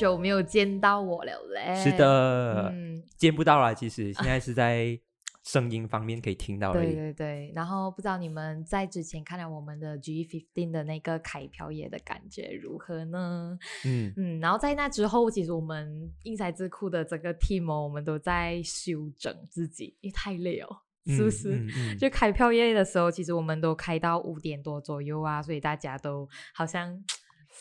久没有见到我了嘞。是的，嗯，见不到了。其实现在是在声音方面可以听到而对已。对对。然后不知道你们在之前看了我们的 G fifteen 的那个开瓢野的感觉如何呢？嗯，嗯，然后在那之后，其实我们英才智库的整个 team 哦，我们都在修整自己，因为太累哦，是不是？嗯嗯嗯就开票夜的时候，其实我们都开到五点多左右啊，所以大家都好像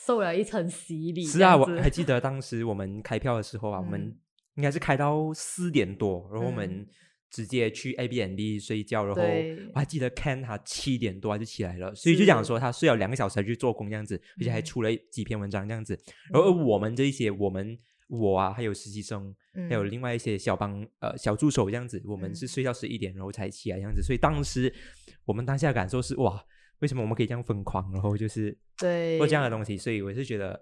受了一层洗礼。是啊，我还记得当时我们开票的时候啊，我们嗯。应该是开到四点多，然后我嗯。们直接去 A B N D 睡觉，然后我还记得 Ken 他七点多他就起来了，所以就讲说他睡了两个小时才去做工这样子，而且还嗯。出了几篇文章这样子。然后嗯。我们这一些我们我啊，还有实习生，还有嗯。另外一些小帮呃小助手这样子，我们嗯。是睡到十一点然后才起来这样子，所以当时我们当下的感受是哇，为什么我们可以这样疯狂，然后就是对。做这样的东西，所以我是觉得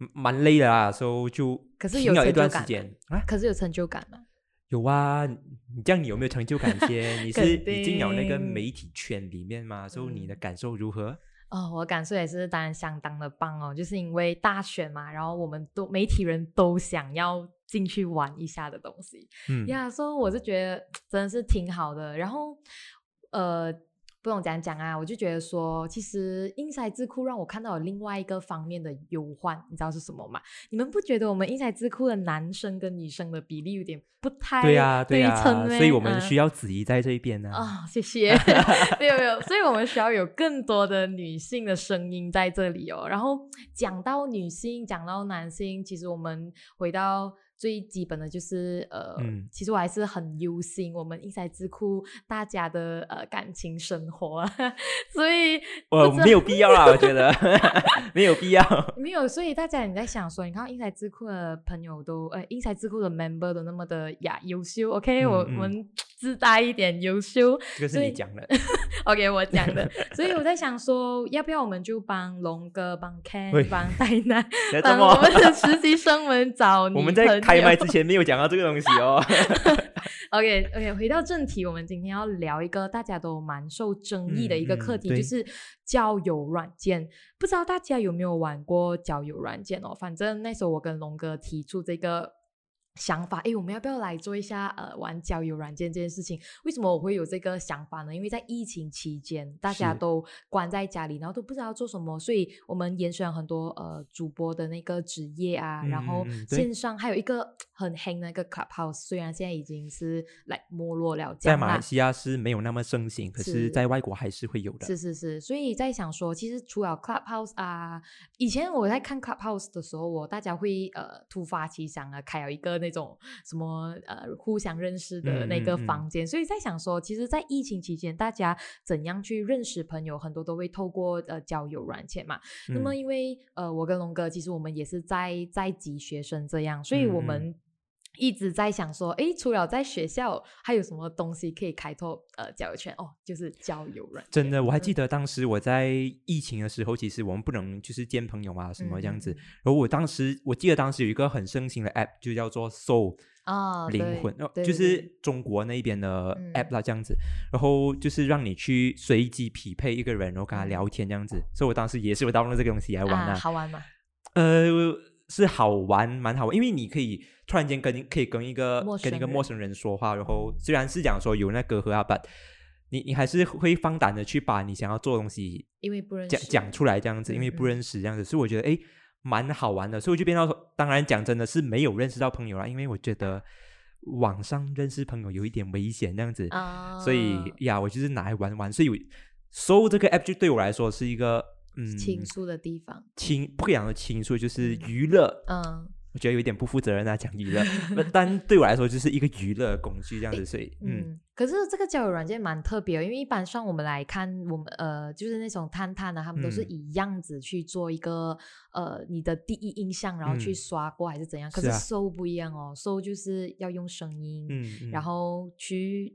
嗯蛮累的啦，所以就可是有一段时间。啊，可是有成就感吗？有啊，你这样你有没有成就感先？你是已经有那个媒体圈里面嘛，所以你的嗯感受如何？哦，我感受也是当然相当的棒哦，就是因为大选嘛，然后我们都媒体人都想要进去玩一下的东西，嗯，呀，所以我是觉得真的是挺好的。然后，呃，不懂怎样讲啊，我就觉得说，其实英才智库让我看到有另外一个方面的忧患，你知道是什么吗？你们不觉得我们英才智库的男生跟女生的比例有点不太对呀、对呀、称咩所以我们嗯需要子怡在这一边呢、啊、谢谢。没有没有，所以我们需要有更多的女性的声音在这里哦。然后讲到女性，讲到男性，其实我们回到最基本的就是呃，嗯其实我还是很忧心我们英才智库大家的呃感情生活啊，所以 呃，不知道没有必要啦，我觉得 没有必要。没有，所以大家你在想说，你看英才智库的朋友都，呃，英才智库的 member 都那么的呀优秀，OK，、我我们自带一点优秀，这个是你讲的，OK，我讲的，所以我在想说，要不要我们就帮龙哥、帮 Ken、帮戴娜、这帮我们的实习生们找女 我们在开麦之前没有讲到这个东西哦。OK OK，回到正题，我们今天要聊一个大家都蛮受争议的一个课题，对就是交友软件。不知道大家有没有玩过交友软件哦？反正那时候我跟龙哥提出这个。想法，诶，我们要不要来做一下呃玩交友软件这件事情？为什么我会有这个想法呢？因为在疫情期间，大家都关在家里，然后都不知道做什么，所以我们延伸了很多呃主播的那个职业啊，然后线上还有一个很黑的那个 Clubhouse，虽然现在已经是来没落了在马来西亚是没有那么盛行，可是是在外国还是会有的。是是是，所以在想说，其实除了 Clubhouse 啊，以前我在看 Clubhouse 的时候，我大家会呃突发奇想啊，开了一个那种什么呃互相认识的那个嗯嗯嗯。房间，所以在想说，其实，在疫情期间，大家怎样去认识朋友，很多都会透过呃交友软件嘛。那么嗯。因为呃，我跟龙哥其实我们也是在在籍学生这样，所以我们一直在想说，诶，除了在学校，还有什么东西可以开拓呃交友圈？哦，就是交友软件。真的，我还记嗯得当时我在疫情的时候，其实我们不能就是见朋友啊什么这样子。嗯然后我当时我记得当时有一个很盛行的 app，就叫做 Soul 啊，灵魂，就是中国那边的嗯 app 啦这样子。然后就是让你去随机匹配一个人，然后跟他嗯聊天这样子。所以我当时也是有 download 这个东西来玩啊，好玩吗？呃，是好玩，蛮好玩，因为你可以突然间跟可以跟一个跟一个陌生人说话，然后虽然是讲说有那隔阂啊，but 你你还是会放胆的去把你想要做的东西因为不认识。讲讲出来这样子，因为不认识这样子，所以我觉得哎蛮好玩的，所以我就变到说，当然讲真的是没有认识到朋友啦，因为我觉得网上认识朋友有一点危险这样子，啊，所以呀，我就是拿来玩玩，所以我搜这个 app 就对我来说是一个嗯倾诉的地方，倾不讲的倾诉，就是嗯娱乐。嗯我觉得有一点不负责任啊，讲娱乐，那但对我来说就是一个娱乐工具这样子，所以嗯嗯。可是这个交友软件蛮特别，因为一般上我们来看，我们呃就是那种探探啊，他们都是嗯以样子去做一个呃你的第一印象，然后去嗯刷过还是怎样。可是是啊搜不一样哦，搜就是要用声音，然后去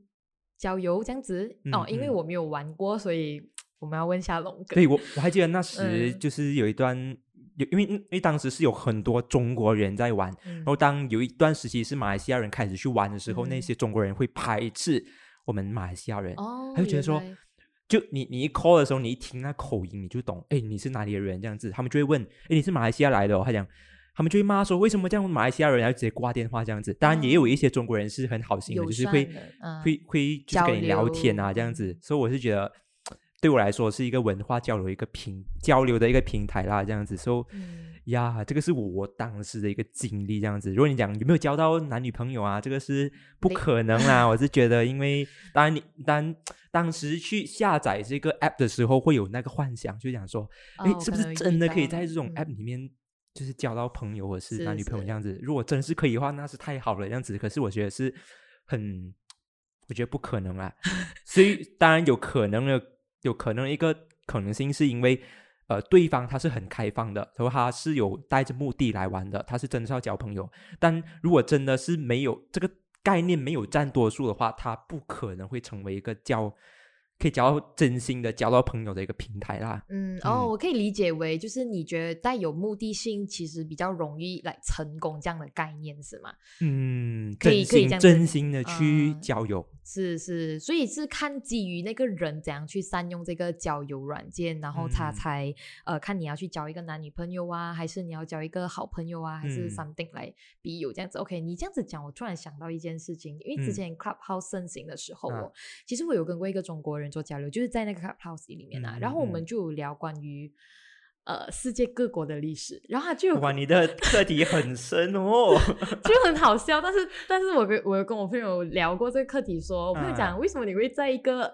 交友这样子、哦。因为我没有玩过，所以我们要问一下龙哥。对我我还记得那 时嗯就是有一段有因为因为当时是有很多中国人在玩，嗯然后当有一段时期是马来西亚人开始去玩的时候，那嗯些中国人会排斥我们马来西亚人，哦，他就觉得说就你你一 call 的时候，你一听那口音，你就懂，哎，你是哪里的人这样子，他们就会问，哎，你是马来西亚来的、哦？他讲他们就会骂说为什么这样马来西亚人要直接挂电话这样子。当然也有一些中国人是很好心的，友就是会嗯会会就是跟你聊天啊这样子。所以我是觉得对我来说是一个文化交流一个平交流的一个平台啦，这样子。所以嗯呀，这个是我当时的一个经历，这样子。如果你讲有没有交到男女朋友啊，这个是不可能啦。我是觉得，因为 当然你当当时去下载这个 app 的时候，会有那个幻想，就想说，哎，哦是不是真的可以在这种嗯 app 里面就是交到朋友，或是是男女朋友这样子？如果真是可以的话，那是太好了，这样子。可是我觉得是很，我觉得不可能啦。所以当然有可能的，有可能一个可能性是因为。呃，对方他是很开放的，然后他是有带着目的来玩的，他是真的是要交朋友。但如果真的是没有这个概念，没有占多数的话，他不可能会成为一个交可以交到真心的交到朋友的一个平台啦。嗯，哦，嗯我可以理解为就是你觉得带有目的性，其实比较容易来成功这样的概念是吗？嗯，可以可以这样真心的去嗯交友。是是，所以是看基于那个人怎样去善用这个交友软件，然后他嗯。才、呃看你要去交一个男女朋友啊，还是你要交一个好朋友啊，还是嗯。something 来比友这样子。OK，你这样子讲，我突然想到一件事情，因为之嗯。前 Clubhouse 盛行的时候其实我有跟过一个中国人做交流，就是在那个 Clubhouse 里面啊，然后我们就有聊关于。呃，世界各国的历史，然后他就哇，你的课题很深哦。就很好笑，但是但是我跟我跟我朋友聊过这个课题说我朋友讲、啊为什么你会在一个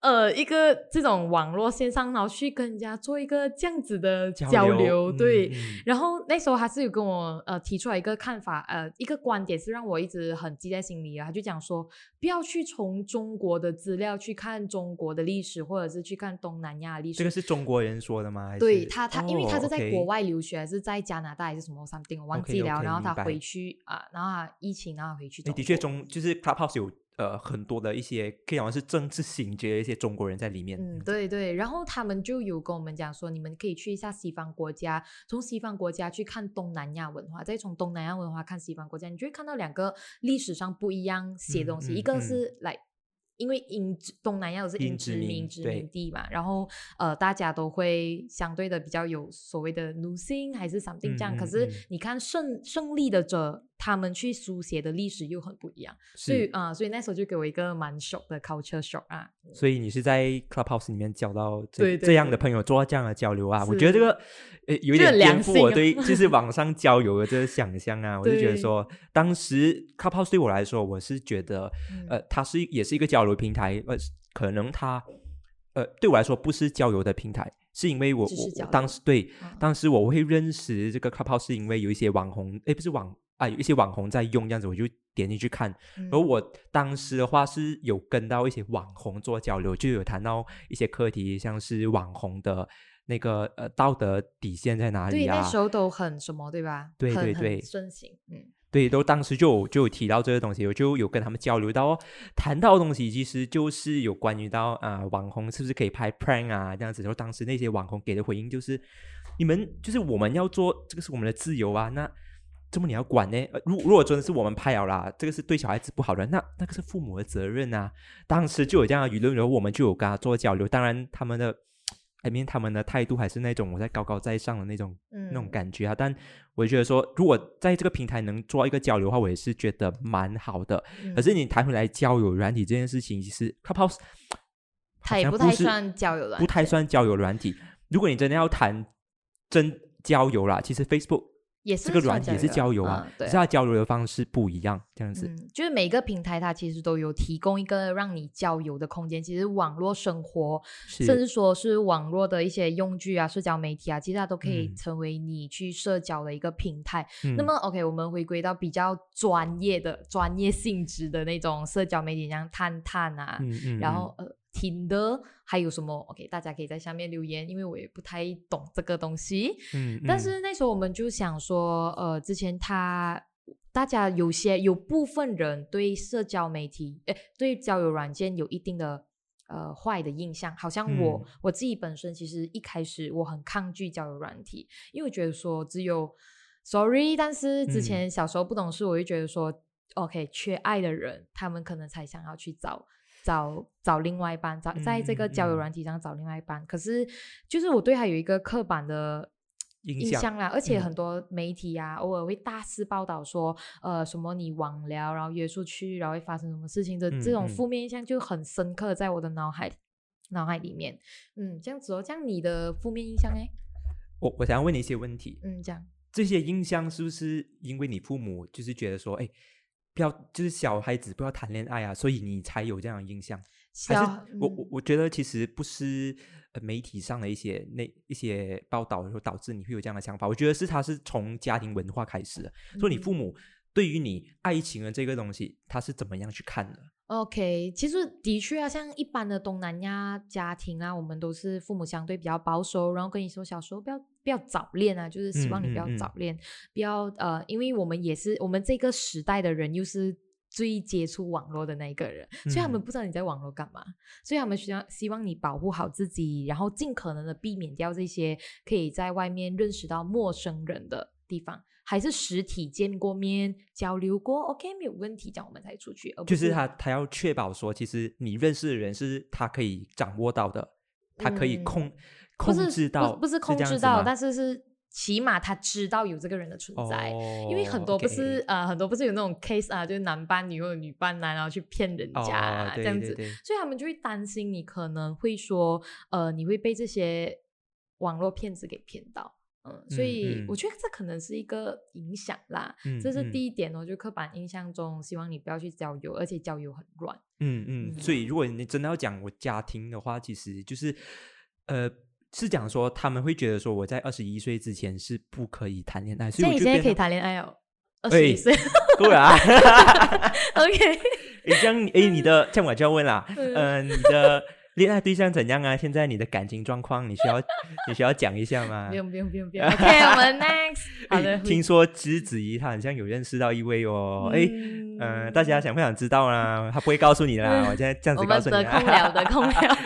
呃一个这种网络线上，然后去跟人家做一个这样子的交流，嗯对。嗯然后那时候他是有跟我呃提出来一个看法，呃一个观点是让我一直很记在心里啊。他就讲说，不要去从中国的资料去看中国的历史，或者是去看东南亚历史。这个是中国人说的吗？还是对他，他因为他哦是在国外留学，还是在加拿大还是什么 something，我忘记了。然后他回去啊、然后他疫情，然后回去的确中就是 Clubhouse 有呃很多的一些可以讲是政治醒觉的一些中国人在里面。嗯，对对，然后他们就有跟我们讲说，你们可以去一下西方国家，从西方国家去看东南亚文化，再从东南亚文化看西方国家，你就会看到两个历史上不一样写的东西，嗯嗯一个嗯是来。因为英殖东南亚都是英英殖民殖民地嘛，然后呃，大家都会相对的比较有所谓的奴性还是 something 这样。可是嗯你看胜胜利的者，他们去书写的历史又很不一样，所以是，啊、所以那时候就给我一个蛮 shock 的 culture shock 啊。所以你是在 Clubhouse 里面交到这这样的朋友，做到这样的交流啊？我觉得这个。呃有一点颠覆我对 就是网上交友的这个想象啊。我就觉得说，当时 Clubhouse 对我来说，我是觉得嗯。呃，它是也是一个交流平台，呃，可能它呃对我来说不是交友的平台，是因为我我当时对嗯。当时我会认识这个 Clubhouse 是因为有一些网红，诶，不是网啊，有一些网红在用这样子，我就点进去看。嗯而我当时的话是有跟到一些网红做交流，就有谈到一些课题，像是网红的那个呃道德底线在哪，里啊？那时候都很什么，对吧？对对对很盛行，嗯，对，都当时就有就有提到这个东西，我就有跟他们交流到哦，谈到的东西其实就是有关于到啊、网红是不是可以拍 prank 啊这样子，然后当时那些网红给的回应就是，你们就是我们要做这个是我们的自由啊，那这么你要管呢？呃如如果真的是我们拍了啦，这个是对小孩子不好的，那那个是父母的责任啊。当时就有这样的舆论，然后我们就有跟他做交流，当然他们的。I mean，他们的态度还是那种我在高高在上的那种那种嗯感觉啊。但我觉得说，如果在这个平台能做一个交流的话，我也是觉得蛮好的。可是嗯你谈回来交友软体这件事情，其实 Clubhouse 它也不太算交友软不太算交友软体。如果你真的要谈真交友啦，其实 Facebook 也是这个算软体也是交友啊只是它交流的方式不一样，这样子。嗯，就是每个平台它其实都有提供一个让你交友的空间。其实网络生活，甚至说是网络的一些用具啊、社交媒体啊，其实它都可以嗯成为你去社交的一个平台。嗯那么，OK，我们回归到比较专业的、专业性质的那种社交媒体，像探探啊，嗯嗯，然后呃，听的还有什么？OK，大家可以在下面留言，因为我也不太懂这个东西。嗯，嗯但是那时候我们就想说，呃，之前他大家有些有部分人对社交媒体，诶，对交友软件有一定的呃坏的印象，好像我、嗯我自己本身其实一开始我很抗拒交友软体，因为我觉得说只有 sorry，但是之嗯前小时候不懂事，我就觉得说、OK，缺爱的人他们可能才想要去找。找找另外一半，找在这个交友软体上找另外一半。可是，就是我对他有一个刻板的印象啦，而且嗯。很多媒体啊，偶尔会大肆报道说，呃，什么你网聊，然后约出去，然后会发生什么事情的，这种负面印象就很深刻在我的脑海脑海里面。嗯，这样子哦，这样你的负面印象哎，我我想要问你一些问题，嗯，这样，这些印象是不是因为你父母就是觉得说，哎，不要就是小孩子不要谈恋爱啊，所以你才有这样的印象？还是小我嗯我我觉得其实不是呃媒体上的一些那一些报道，然后导致你会有这样的想法。我觉得是他是从家庭文化开始的，说你嗯父母对于你爱情的这个东西，他是怎么样去看的？OK，其实的确啊，像一般的东南亚家庭啊，我们都是父母相对比较保守，然后跟你说小时候不要不要早恋啊，就是希望你不要嗯嗯嗯早恋，不要呃，因为我们也是我们这个时代的人，又是最接触网络的那一个人，所以他们嗯不知道你在网络干嘛，所以他们需要希望你保护好自己，然后尽可能的避免掉这些可以在外面认识到陌生人的地方。还是实体见过面、交流过，OK 没有问题，这样我们才出去，而不就是他他要确保说，其实你认识的人是他可以掌握到的，他可以嗯控、不控是制到，不不是控制到，但是是起码他知道有这个人的存在。哦，因为很多不是呃，很多不是有那种 case 啊，就是男扮女或者女扮男，然后去骗人家、这样子，对对所以他们就会担心你可能会说，呃，你会被这些网络骗子给骗到。嗯，所嗯以嗯我觉得这可能是一个影响啦，嗯这是嗯第一点哦，就刻板印象中，希望你不要去交友，而且交友很乱。嗯嗯，嗯所以如果你真的要讲我家庭的话，其实就是呃。是讲说他们会觉得说我在二十一岁之前是不可以谈恋爱，所以我你现在可以谈恋爱哦，二哎十一岁够了啊！，OK，诶，这样哎，你的这样我就要问啦，嗯呃，你的恋爱对象怎样啊？现在你的感情状况，你需要你需要讲一下吗不？用不用不用不用，OK，我们 next。好的，诶听说之子怡她好像有认识到一位哦，哎，嗯呃，大家想不想知道呢？他不会告诉你的啦，我现在这样子告诉你们得空啦。聊得空聊，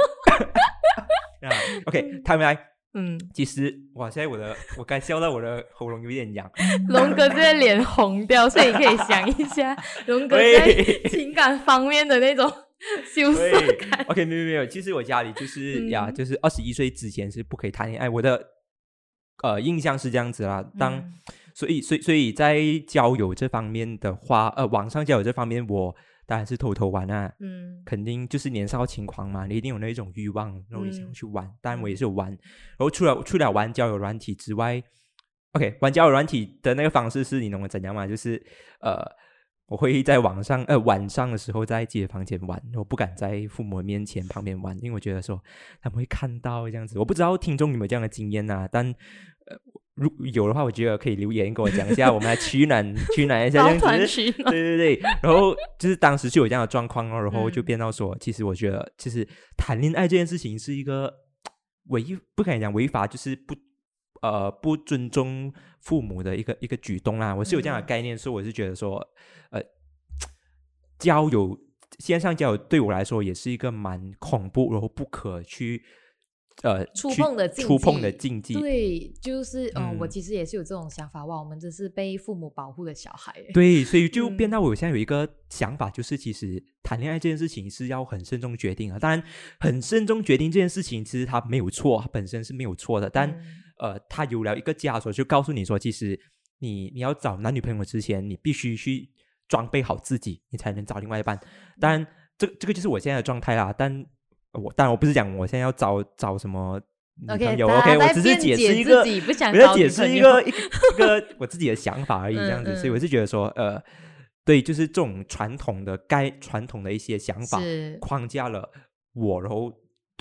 啊，OK，他们来。嗯，其实哇，现在我的 我刚笑到我的喉咙有点痒。龙哥现在脸红掉，所以你可以想一下，龙哥在情感方面的那种羞涩感。，OK，没有没有，其实我家里就是、呀，嗯就是二十一岁之前是不可以谈恋爱。我的呃印象是这样子啦。当、嗯所以所以所以在交友这方面的话，呃，网上交友这方面，我当然是偷偷玩啊。嗯肯定就是年少轻狂嘛，你一定有那一种欲望，然后你想去玩。当然我也是有玩，然后除了除了玩交友软体之外，OK，玩交友软体的那个方式是你懂我怎样嘛？就是呃，我会在网上呃晚上的时候在自己的房间玩，我不敢在父母面前旁边玩，因为我觉得说他们会看到这样子。我不知道听众有没有这样的经验呐、但呃如有的话，我觉得可以留言跟我讲一下，我们来取暖 取暖一下对对对，然后就是当时就有这样的状况哦，然后就嗯变到说，其实我觉得，其实谈恋爱这件事情是一个违不敢讲违法，就是不呃不尊重父母的一个一个举动啦。我是有这样的嗯概念，所以我是觉得说，呃，交友线上交友对我来说也是一个蛮恐怖，然后不可去呃触碰的禁触碰的禁忌。对，就是嗯，我嗯其实也是有这种想法，哇，我们真是被父母保护的小孩。对，所以就变嗯到我现在有一个想法，就是其实谈恋爱这件事情是要很慎重决定啊。当然，很慎重决定这件事情，其实它没有错，它本身是没有错的。但、嗯呃，它有了一个枷锁，就告诉你说，其实你你要找男女朋友之前，你必须去装备好自己，你才能找另外一半。当然，这这个就是我现在的状态啦。但我当然我不是讲我现在要找找什么女朋友，OK，我只是解释一个不想我在解释一个一个我自己的想法而已，这样子，嗯所以我是觉得说，呃，对，就是这种传统的该传统的一些想法框架了我，然后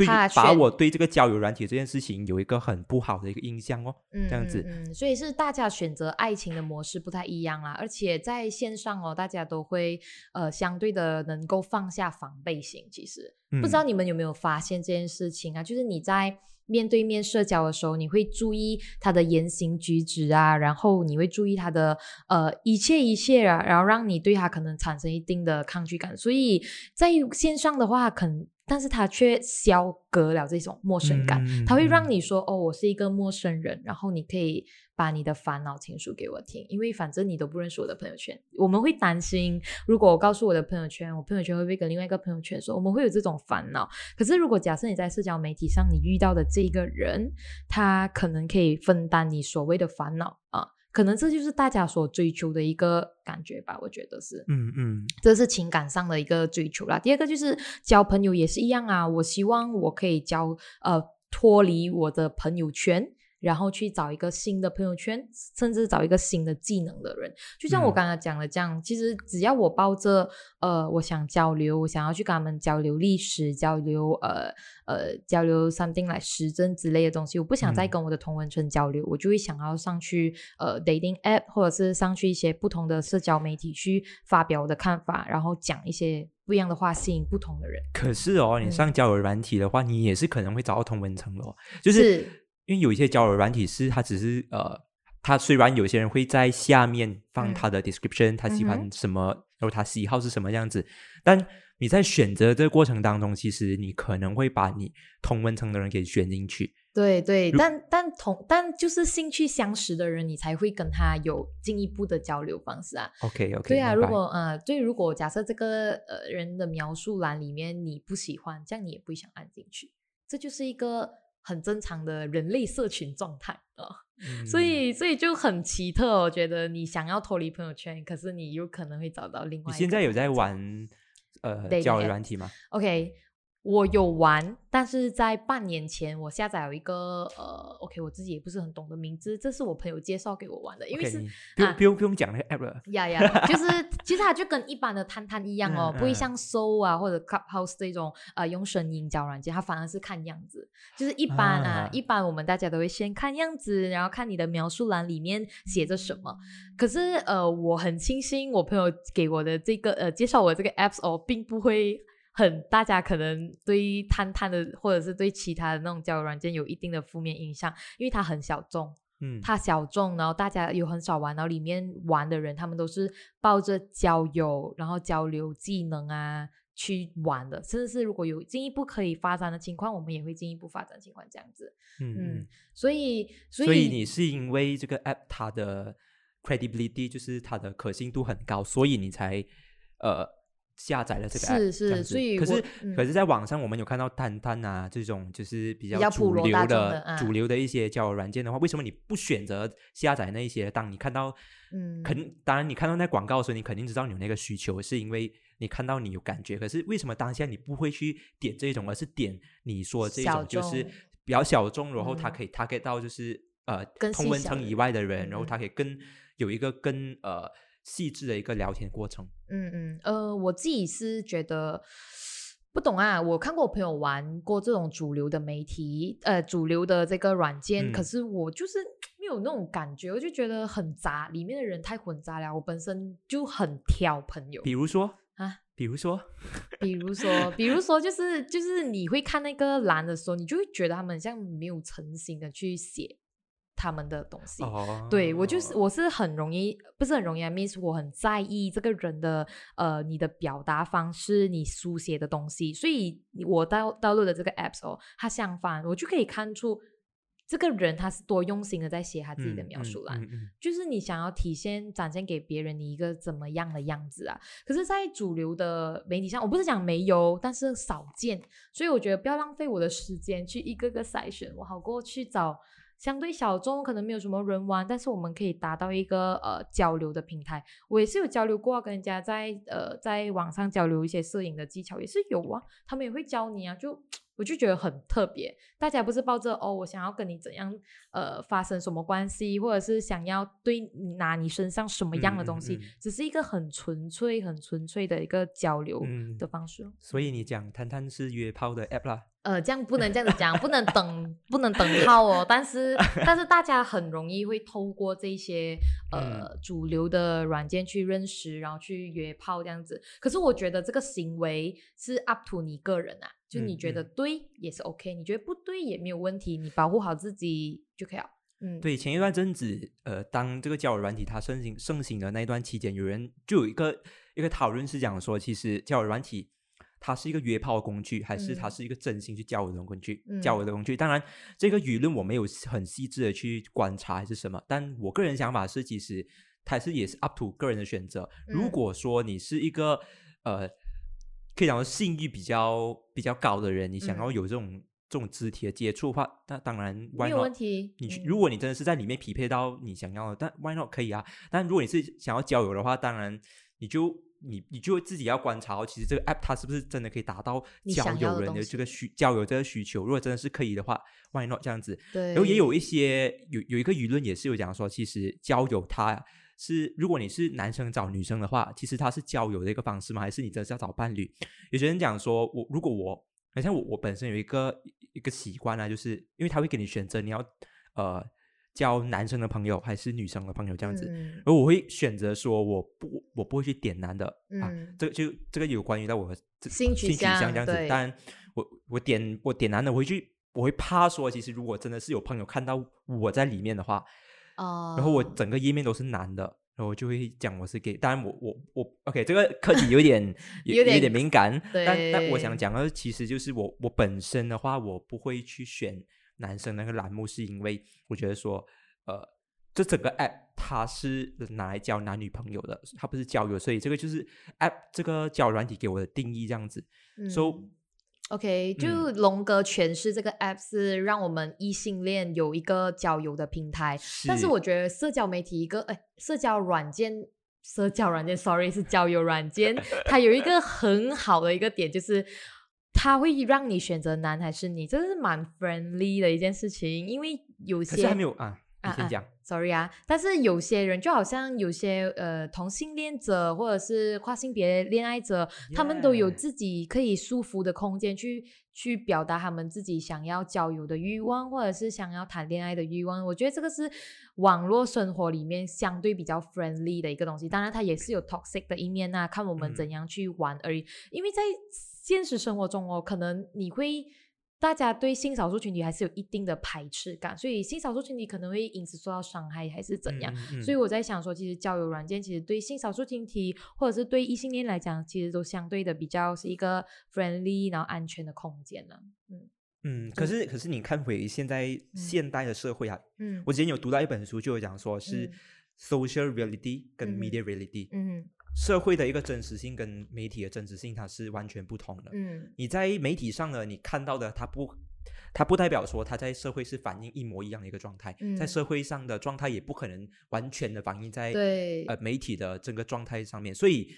对他把我对这个交友软体这件事情有一个很不好的一个印象哦。嗯这样子嗯嗯，所以是大家选择爱情的模式不太一样啦，而且在线上哦，大家都会呃相对的能够放下防备心。其实、不知道嗯你们有没有发现这件事情啊？就是你在面对面社交的时候，你会注意他的言行举止啊，然后你会注意他的呃一切一切啊，然后让你对他可能产生一定的抗拒感。所以在线上的话，肯但是它却消隔了这种陌生感，它会让嗯你说哦，我是一个陌生人，然后你可以把你的烦恼倾诉给我听，因为反正你都不认识我的朋友圈，我们会担心，如果我告诉我的朋友圈，我朋友圈会不会跟另外一个朋友圈说，我们会有这种烦恼。可是如果假设你在社交媒体上你遇到的这个人，他可能可以分担你所谓的烦恼啊。可能这就是大家所追求的一个感觉吧，我觉得是。嗯嗯这是情感上的一个追求啦。第二个就是交朋友也是一样啊，我希望我可以交呃脱离我的朋友圈。然后去找一个新的朋友圈，甚至找一个新的技能的人。就像我嗯。刚刚讲的这样，其实只要我抱着呃，我想交流，我想要去跟他们交流历史，交流呃呃交流 something 来时政之类的东西，我不想再嗯。跟我的同文村交流，我就会想要上去呃 dating app 或者是上去一些不同的社交媒体去发表我的看法，然后讲一些不一样的话，吸引不同的人。可是哦，你嗯。上交友软体的话，你也是可能会找到同文层的哦，就是因为有一些交友软体是它只是呃，它虽然有些人会在下面放嗯他的 description，、他喜嗯欢什么，然后他喜好是什么样子，但你在选择这个过程当中，其实你可能会把你同文层的人给选进去。对对，但但同但就是兴趣相识的人，你才会跟他有进一步的交流方式啊。OK OK，对啊，如果呃，对，如果假设这个呃人的描述栏里面你不喜欢，这样你也不会想按进去，这就是一个很正常的人类社群状态啊。所嗯以所以就很奇特哦，我觉得你想要脱离朋友圈，可是你有可能会找到另外你一个现在有在玩呃友软体吗？OK，我有玩，但是在半年前我下载有一个呃，OK，我自己也不是很懂的名字，这是我朋友介绍给我玩的，因为是你不用、啊不用不用讲那个 app 了。呀呀，就是 其实它就跟一般的探探一样哦，不会像 Soul 啊或者 Clubhouse 这种呃用声音交软件，它反而是看样子。就是一般啊，啊一般我们大家都会先看样子，然后看你的描述栏里面写着什么。可是呃，我很庆幸我朋友给我的这个呃介绍我这个 apps 哦，并不会。很，大家可能对探探的或者是对其他的那种交友软件有一定的负面印象，因为它很小众，嗯，它小众，然后大家有很少玩，然后里面玩的人他们都是抱着交友，然后交流技能啊去玩的，甚至是如果有进一步可以发展的情况，我们也会进一步发展情况这样子。嗯所以所以你是因为这个 app 它的 credibility 就是它的可信度很高，所以你才呃下载了这个 app 是是所以可是、嗯可是在网上我们有看到探探啊这种就是比较主流的啊主流的一些交友软件的话，为什么你不选择下载那一些？当你看到嗯肯当然你看到那广告的时候，你肯定知道你有那个需求，是因为你看到你有感觉。可是为什么当下你不会去点这种，而是点你说这种就是比较小众，然后它嗯可以 target 到就是呃跟同文层以外的人，然后嗯它可以更有一个更呃细致的一个聊天过程。嗯嗯，呃，我自己是觉得不懂啊。我看过我朋友玩过这种主流的媒体，呃，主流的这个软件，可嗯是我就是没有那种感觉，我就觉得很杂，里面的人太混杂了。我本身就很挑朋友比如说啊，比如说 比如说，比如说，就是就是你会看那个栏的时候，你就会觉得他们像没有诚心的去写他们的东西。哦，对我就是我是很容易，不是很容易啊，miss 我很在意这个人的呃你的表达方式，你书写的东西，所以我到到录的这个 apps 哦，它相反，我就可以看出这个人他是多用心的在写他自己的嗯描述栏。嗯嗯嗯就是你想要体现、展现给别人你一个怎么样的样子啊？可是，在主流的媒体上，我不是讲没有，但是少见，所以我觉得不要浪费我的时间去一个个筛选，我好过去找相对小众，可能没有什么人玩，但是我们可以达到一个呃交流的平台。我也是有交流过，跟人家在呃在网上交流一些摄影的技巧，也是有啊，他们也会教你啊，就。我就觉得很特别，大家不是抱着哦，我想要跟你怎样呃发生什么关系，或者是想要对你拿你身上什么样的东西，嗯嗯嗯只是一个很纯粹、很纯粹的一个交流嗯的方式哦。所以你讲探探是约炮的 app 啦。呃，这样不能这样子讲，不能等，不能等号哦。但是，但是大家很容易会透过这些嗯呃、主流的软件去认识，然后去约炮这样子。可是我觉得这个行为是 up to 你个人啊，就你嗯觉得嗯对也是 OK，、你觉得不对也没有问题，你保护好自己就可以了。嗯，对，前一段阵子，呃，当这个交友软体它盛行盛行的那一段期间，有人就有一个一个讨论是讲说，其实交友软体它是一个约炮工具，还是它嗯是一个真心去交友的工具？嗯交友的工具。当然，这个舆论我没有很细致的去观察还是什么，但我个人想法是，其实它是也是 up to 个人的选择。如嗯果说你是一个呃，可以讲说性欲比较比较高的人，你想嗯要有这种、这种肢体的接触的话，那当然 why 没有？问题。你如果你真的是在里面匹配到你想要的，但 why not 可以啊？但如果你是想要交友的话，当然你就你你就自己要观察哦，其实这个 app 它是不是真的可以达到交友人的这个需交友这个需求？如果真的是可以的话，why not 这样子？对，然后也有一些有有一个舆论也是有讲说，其实交友它是如果你是男生找女生的话，其实它是交友的一个方式吗？还是你真的是要找伴侣？有些人讲说，我如果我好像我我本身有一个一个习惯啊，就是因为他会给你选择你要呃交男生的朋友还是女生的朋友这样子，嗯而我会选择说我不我不会去点男的、啊嗯，这个就这个有关于到我性取向向这样子对，但我我点我点男的，我会去我会怕说，其实如果真的是有朋友看到我在里面的话，哦，然后我整个页面都是男的。然后我就会讲我是 gay，当然我我我 OK，这个课题有点有有点点敏感，但但我想讲的其实就是我我本身的话，我不会去选男生那个栏目，是因为我觉得说，呃，这整个 app 它是拿来交男女朋友的，它不是交友，所以这个就是 app 这个交友软体给我的定义这样子。So 嗯 OK，就嗯龙哥诠释这个 app 是让我们异性恋有一个交友的平台，但是我觉得社交媒体一个哎，社交软件。社交软件，sorry，是交友软件。它有一个很好的一个点，就是它会让你选择男还是女，这是蛮 friendly 的一件事情。因为有些还没有啊，你啊啊先讲。sorry 啊，但是有些人就好像有些呃同性恋者或者是跨性别恋爱者他们都有自己可以舒服的空间去去表达他们自己想要交友的欲望，或者是想要谈恋爱的欲望。我觉得这个是网络生活里面相对比较 friendly 的一个东西。当然，它也是有 toxic 的一面呐、看我们嗯怎样去玩而已。因为在现实生活中哦，可能你会。大家对性少数群体还是有一定的排斥感，所以性少数群体可能会因此受到伤害，还是怎样？嗯？嗯。所以我在想说，其实交友软件其实对性少数群体或者是对异性恋来讲，其实都相对的比较是一个 friendly 然后安全的空间呢。嗯。嗯，可是可是你看回现在现代的社会啊，嗯。我之前有读到一本书，就有讲说是嗯。social reality 跟 media reality，、嗯社会的一个真实性跟媒体的真实性它是完全不同的。嗯你在媒体上呢，你看到的它不，它不代表说它在社会是反映一模一样的一个状态，在嗯社会上的状态也不可能完全的反映在对呃媒体的整个状态上面，所以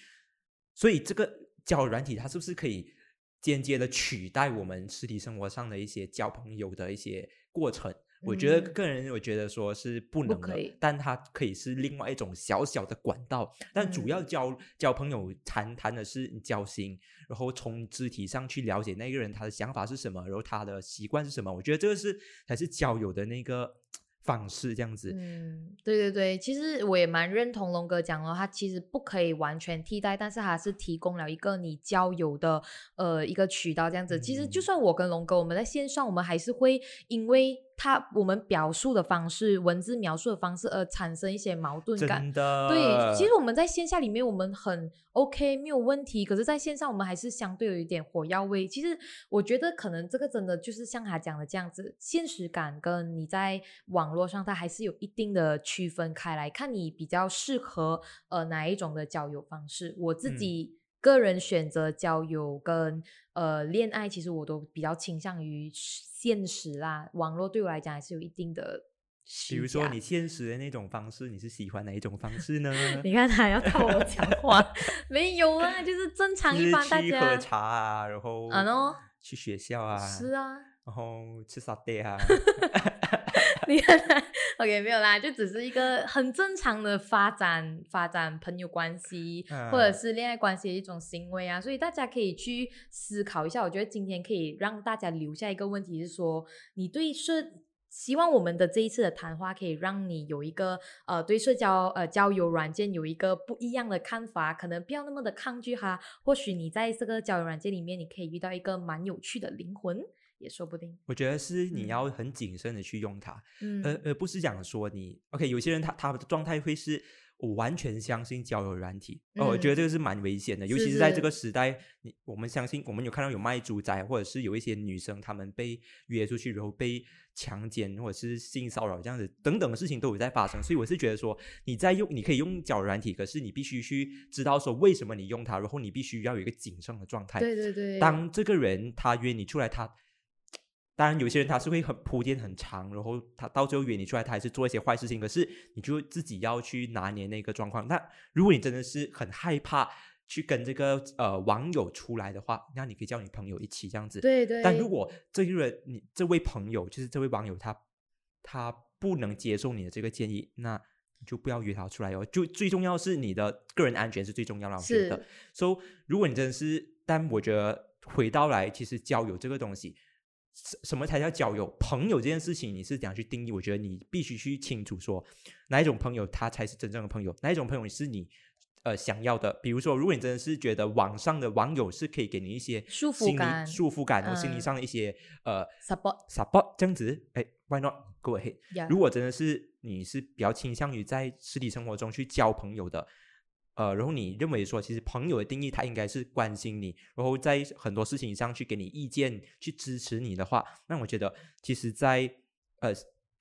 所以这个交友软体它是不是可以间接的取代我们实体生活上的一些交朋友的一些过程？我觉得嗯个人我觉得说是不不能的，但它可以是另外一种小小的管道。但主要嗯交、交朋友谈谈的是交心，然后从肢体上去了解那个人他的想法是什么，然后他的习惯是什么。我觉得这个是才是交友的那个方式，这样子。嗯，对对对，其实我也蛮认同龙哥讲的，他其实不可以完全替代，但是还是提供了一个你交友的呃一个渠道，这样子。其实就嗯算我跟龙哥我们在线上，我们还是会因为他我们表述的方式、文字描述的方式而产生一些矛盾感。的，对，其实我们在线下里面我们很 OK 没有问题，可是在线上我们还是相对有一点火药味。其实我觉得可能这个真的就是像他讲的这样子，现实感跟你在网络上它还是有一定的区分开来，看你比较适合呃哪一种的交友方式。我自嗯己个人选择交友跟呃恋爱，其实我都比较倾向于现实啦，网络对我来讲还是有一定的。比如说你现实的那种方式，你是喜欢哪一种方式呢？你看他要套我讲 话，没有啊，就是正常一般大家喝茶啊，然后啊喏去学校啊，是啊，然后吃沙爹啊，你看他 OK 没有啦，就只是一个很正常的发展发展朋友关系、或者嗯是恋爱关系的一种行为啊，所以大家可以去思考一下。我觉得今天可以让大家留下一个问题是说，你对社希望我们的这一次的谈话可以让你有一个呃对社交呃交友软件有一个不一样的看法，可能不要那么的抗拒哈。或许你在这个交友软件里面，你可以遇到一个蛮有趣的灵魂，也说不定。我觉得是你嗯。要很谨慎的去用它，嗯，而而不是讲说你 OK，有些人他他的状态会是我完全相信交友软体，哦，我嗯觉得这个是蛮危险的，尤其是在这个时代，你我们相信，我们有看到有卖猪仔，或者是有一些女生她们被约出去，然后被强奸或者是性骚扰这样子等等的事情都有在发生，所以我是觉得说，你在用，你可以用交友软体，可是你必须去知道说为什么你用它，然后你必须要有一个谨慎的状态。对对对，当这个人他约你出来，他当然有些人他是会很铺垫很长，然后他到最后约你出来，他还是做一些坏事情。可是你就自己要去拿捏那个状况。那如果你真的是很害怕去跟这个呃网友出来的话，那你可以叫你朋友一起这样子。对对，但如果这个人你这位朋友就是这位网友他他不能接受你的这个建议，那你就不要约他出来哦。就最重要是你的个人安全是最重要的，我觉得。所、以如果你真的是，但我觉得回到来，其实交友这个东西，什什么才叫交友？朋友这件事情你是怎样去定义？我觉得你必须去清楚说哪一种朋友他才是真正的朋友，哪一种朋友是你。呃，想要的，比如说，如果你真的是觉得网上的网友是可以给你一些束缚心理感束缚感，然后心理嗯上的一些呃 support support 这样子，哎，why not go ahead？呀如果真的是你是比较倾向于在实体生活中去交朋友的，呃，然后你认为说，其实朋友的定义他应该是关心你，然后在很多事情上去给你意见、去支持你的话，那我觉得其实在，呃，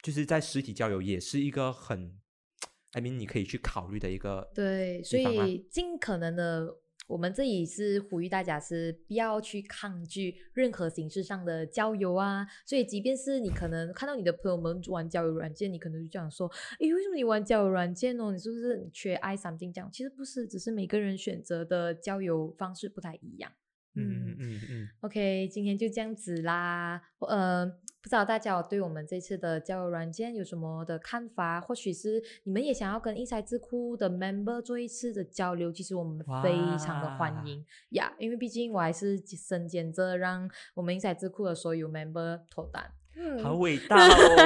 就是在实体交友也是一个很，I mean 你可以去考虑的一个对，所以尽可能的，我们这里是呼吁大家是不要去抗拒任何形式上的交友啊。所以，即便是你可能看到你的朋友们玩交友软件，你可能就这样说：“诶，为什么你玩交友软件哦？你是不是缺爱 something？” 这样其实不是，只是每个人选择的交友方式不太一样。嗯嗯嗯嗯，OK，今天就这样子啦。呃，不知道大家有对我们这次的交友软件有什么的看法？或许是你们也想要跟 Inside 智库的 member 做一次的交流，其实我们非常的欢迎呀因为毕竟我还是身兼着让我们 Inside 智库的所有 member 脱单。嗯好伟大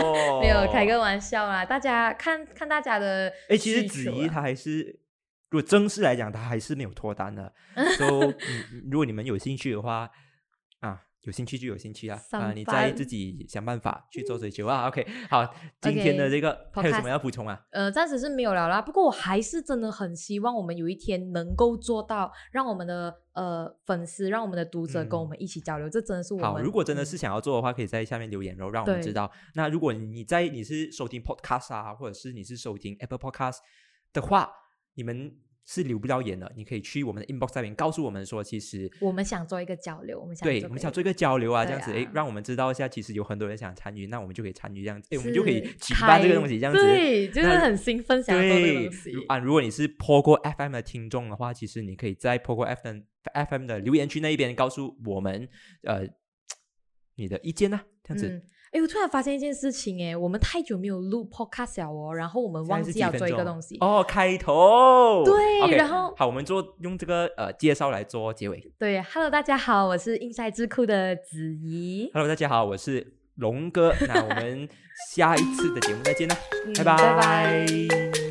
哦！没有开个玩笑啦，大家看看大家的哎，其实子怡她还是，如果正式来讲，她还是没有脱单的。so，嗯，如果你们有兴趣的话，啊，有兴趣就有兴趣啊，啊，上你再自己想办法去做追求啊。OK，好，今天的这个还有什么要补充啊？呃，暂时是没有了啦。不过我还是真的很希望我们有一天能够做到，让我们的呃粉丝，让我们的读者跟我嗯们一起交流。这真的是我们好，如果真的嗯是想要做的话，可以在下面留言，然后让我们知道。那如果你在你是收听 Podcast 啊，或者是你是收听 Apple Podcast 的话，你们是留不了言的，你可以去我们的 inbox 那边告诉我们说，其实我们想做一个交流，我们想对，我们想做一个交流啊，这样子，诶，啊让我们知道一下，其实有很多人想参与，那我们就可以参与这样子，诶，我们就可以举办这个东西，这样子。对，就是很兴奋想要做这个对东西如。啊，如果你是 Pogo FM 的听众的话，其实你可以在 Pogo FM FM 的留言区那一边告诉我们，呃，你的意见呢、这样子。嗯，哎，我突然发现一件事情，哎，我们太久没有录 podcast 了哦，然后我们忘记要做一个东西。哦，开头。对然后好，我们做用这个呃介绍来做结尾。对，Hello，大家好，我是 Inside 智库的子怡，Hello，大家好，我是龙哥，那我们下一次的节目再见啦，嗯拜拜拜